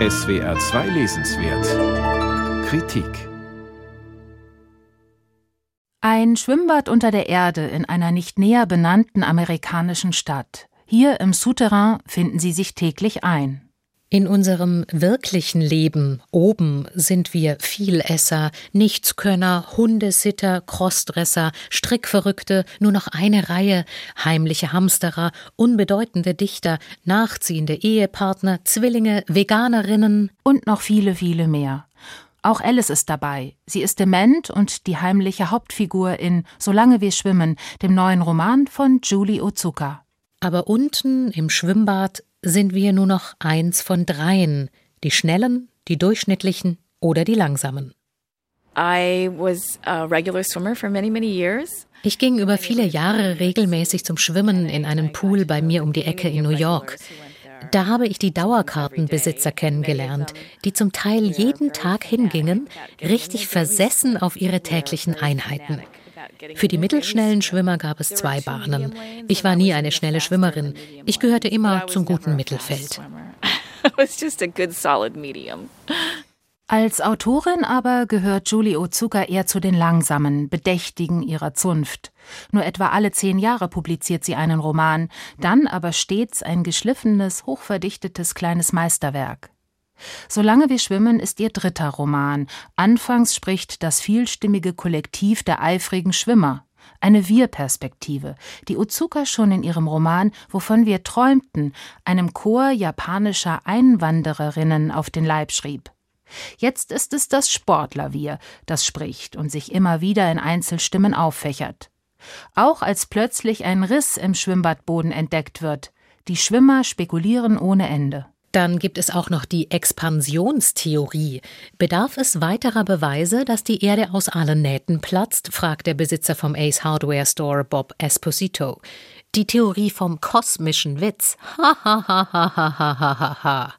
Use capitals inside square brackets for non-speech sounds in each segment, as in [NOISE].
SWR 2 Lesenswert Kritik Ein Schwimmbad unter der Erde in einer nicht näher benannten amerikanischen Stadt. Hier im Souterrain finden sie sich täglich ein. In unserem wirklichen Leben oben sind wir Vielesser, Nichtskönner, Hundesitter, Crossdresser, Strickverrückte, nur noch eine Reihe, heimliche Hamsterer, unbedeutende Dichter, nachziehende Ehepartner, Zwillinge, Veganerinnen und noch viele, viele mehr. Auch Alice ist dabei. Sie ist dement und die heimliche Hauptfigur in Solange wir schwimmen, dem neuen Roman von Julie Ozuka. Aber unten im Schwimmbad sind wir nur noch eins von dreien, die Schnellen, die Durchschnittlichen oder die Langsamen. Ich ging über viele Jahre regelmäßig zum Schwimmen in einem Pool bei mir um die Ecke in New York. Da habe ich die Dauerkartenbesitzer kennengelernt, die zum Teil jeden Tag hingingen, richtig versessen auf ihre täglichen Einheiten. Für die mittelschnellen Schwimmer gab es zwei Bahnen. Ich war nie eine schnelle Schwimmerin. Ich gehörte immer zum guten Mittelfeld. [LAUGHS] Als Autorin aber gehört Julie Ozuka eher zu den langsamen, bedächtigen ihrer Zunft. Nur etwa alle zehn Jahre publiziert sie einen Roman, dann aber stets ein geschliffenes, hochverdichtetes kleines Meisterwerk. Solange wir schwimmen ist ihr dritter Roman. Anfangs spricht das vielstimmige Kollektiv der eifrigen Schwimmer. Eine Wir-Perspektive, die Uzuka schon in ihrem Roman Wovon wir träumten, einem Chor japanischer Einwandererinnen auf den Leib schrieb. Jetzt ist es das Sportler-Wir, das spricht und sich immer wieder in Einzelstimmen auffächert. Auch als plötzlich ein Riss im Schwimmbadboden entdeckt wird. Die Schwimmer spekulieren ohne Ende. Dann gibt es auch noch die Expansionstheorie. Bedarf es weiterer Beweise, dass die Erde aus allen Nähten platzt? fragt der Besitzer vom Ace Hardware Store Bob Esposito. Die Theorie vom kosmischen Witz. Ha ha ha ha ha ha.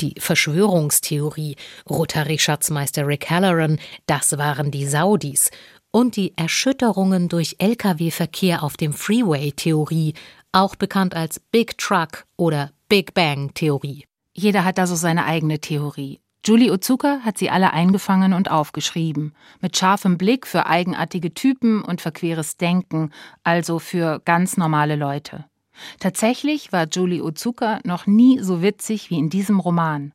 Die Verschwörungstheorie. Rotary-Schatzmeister Rick Halloran. Das waren die Saudis. Und die Erschütterungen durch Lkw-Verkehr auf dem Freeway-Theorie. Auch bekannt als Big Truck oder Big Bang Theorie. Jeder hat da so seine eigene Theorie. Julie Ozuka hat sie alle eingefangen und aufgeschrieben, mit scharfem Blick für eigenartige Typen und verqueres Denken, also für ganz normale Leute. Tatsächlich war Julie Ozuka noch nie so witzig wie in diesem Roman.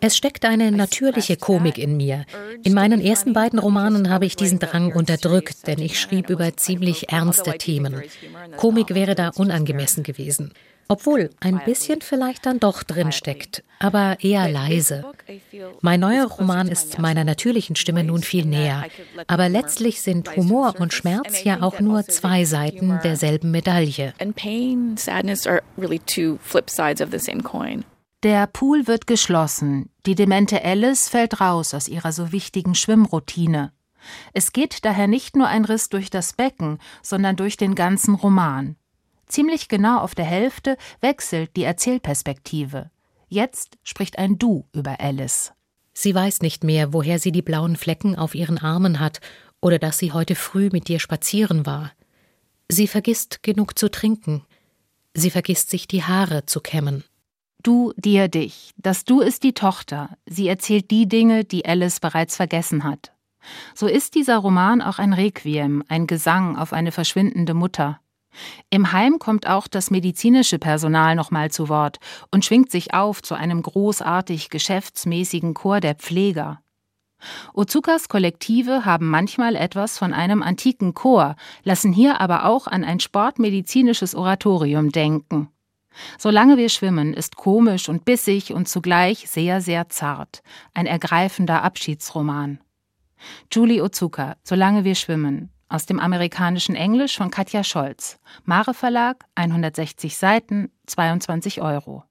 Es steckt eine natürliche Komik in mir. In meinen ersten beiden Romanen habe ich diesen Drang unterdrückt, denn ich schrieb über ziemlich ernste Themen. Komik wäre da unangemessen gewesen. Obwohl ein bisschen vielleicht dann doch drin steckt, aber eher leise. Mein neuer Roman ist meiner natürlichen Stimme nun viel näher, aber letztlich sind Humor und Schmerz ja auch nur zwei Seiten derselben Medaille. Der Pool wird geschlossen. Die demente Alice fällt raus aus ihrer so wichtigen Schwimmroutine. Es geht daher nicht nur ein Riss durch das Becken, sondern durch den ganzen Roman. Ziemlich genau auf der Hälfte wechselt die Erzählperspektive. Jetzt spricht ein Du über Alice. Sie weiß nicht mehr, woher sie die blauen Flecken auf ihren Armen hat oder dass sie heute früh mit dir spazieren war. Sie vergisst genug zu trinken. Sie vergisst sich die Haare zu kämmen. Du, dir, dich. Das Du ist die Tochter. Sie erzählt die Dinge, die Alice bereits vergessen hat. So ist dieser Roman auch ein Requiem, ein Gesang auf eine verschwindende Mutter. Im Heim kommt auch das medizinische Personal nochmal zu Wort und schwingt sich auf zu einem großartig geschäftsmäßigen Chor der Pfleger. Ozukas Kollektive haben manchmal etwas von einem antiken Chor, lassen hier aber auch an ein sportmedizinisches Oratorium denken. Solange wir schwimmen ist komisch und bissig und zugleich sehr, sehr zart. Ein ergreifender Abschiedsroman. Julie Ozuka, Solange wir schwimmen, aus dem amerikanischen Englisch von Katja Scholz. Mare Verlag, 160 Seiten, 22 Euro.